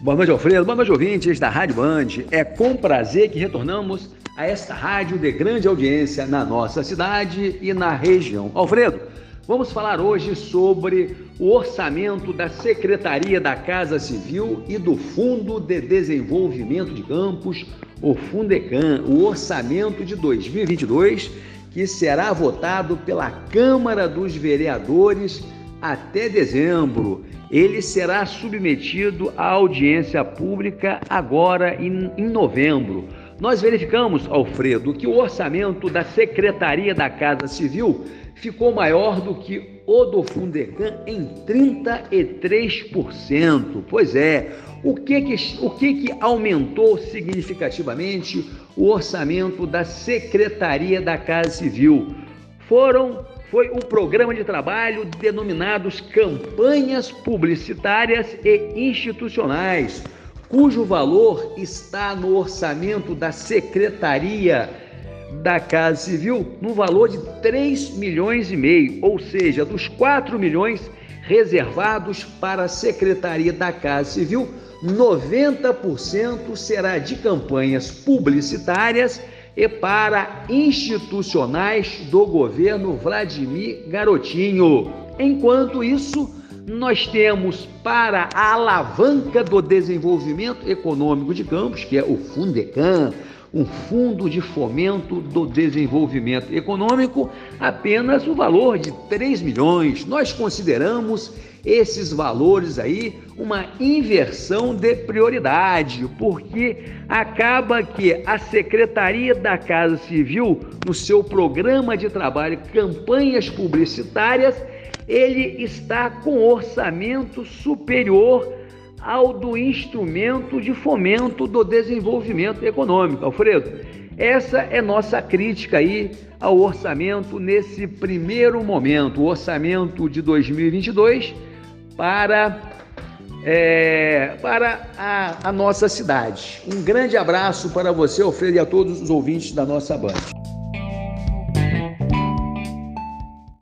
Boa noite, Alfredo. Boa noite, ouvintes da Rádio Band. É com prazer que retornamos a esta rádio de grande audiência na nossa cidade e na região. Alfredo, vamos falar hoje sobre o orçamento da Secretaria da Casa Civil e do Fundo de Desenvolvimento de Campos, o Fundecam, o orçamento de 2022, que será votado pela Câmara dos Vereadores até dezembro. Ele será submetido à audiência pública agora em, em novembro. Nós verificamos, Alfredo, que o orçamento da Secretaria da Casa Civil ficou maior do que o do Fundecam em 33%. Pois é, o que que, o que que aumentou significativamente o orçamento da Secretaria da Casa Civil? Foram foi o programa de trabalho denominados campanhas publicitárias e institucionais, cujo valor está no orçamento da Secretaria da Casa Civil no valor de 3 milhões e meio, ou seja, dos 4 milhões reservados para a Secretaria da Casa Civil, 90% será de campanhas publicitárias e para institucionais do governo Vladimir Garotinho. Enquanto isso, nós temos para a alavanca do desenvolvimento econômico de Campos, que é o Fundecam, um fundo de fomento do desenvolvimento econômico, apenas o valor de 3 milhões. Nós consideramos esses valores aí uma inversão de prioridade, porque acaba que a Secretaria da Casa Civil, no seu programa de trabalho, campanhas publicitárias, ele está com orçamento superior ao do instrumento de fomento do desenvolvimento econômico. Alfredo, essa é nossa crítica aí ao orçamento nesse primeiro momento, o orçamento de 2022 para, é, para a, a nossa cidade. Um grande abraço para você, Alfredo, e a todos os ouvintes da nossa banda.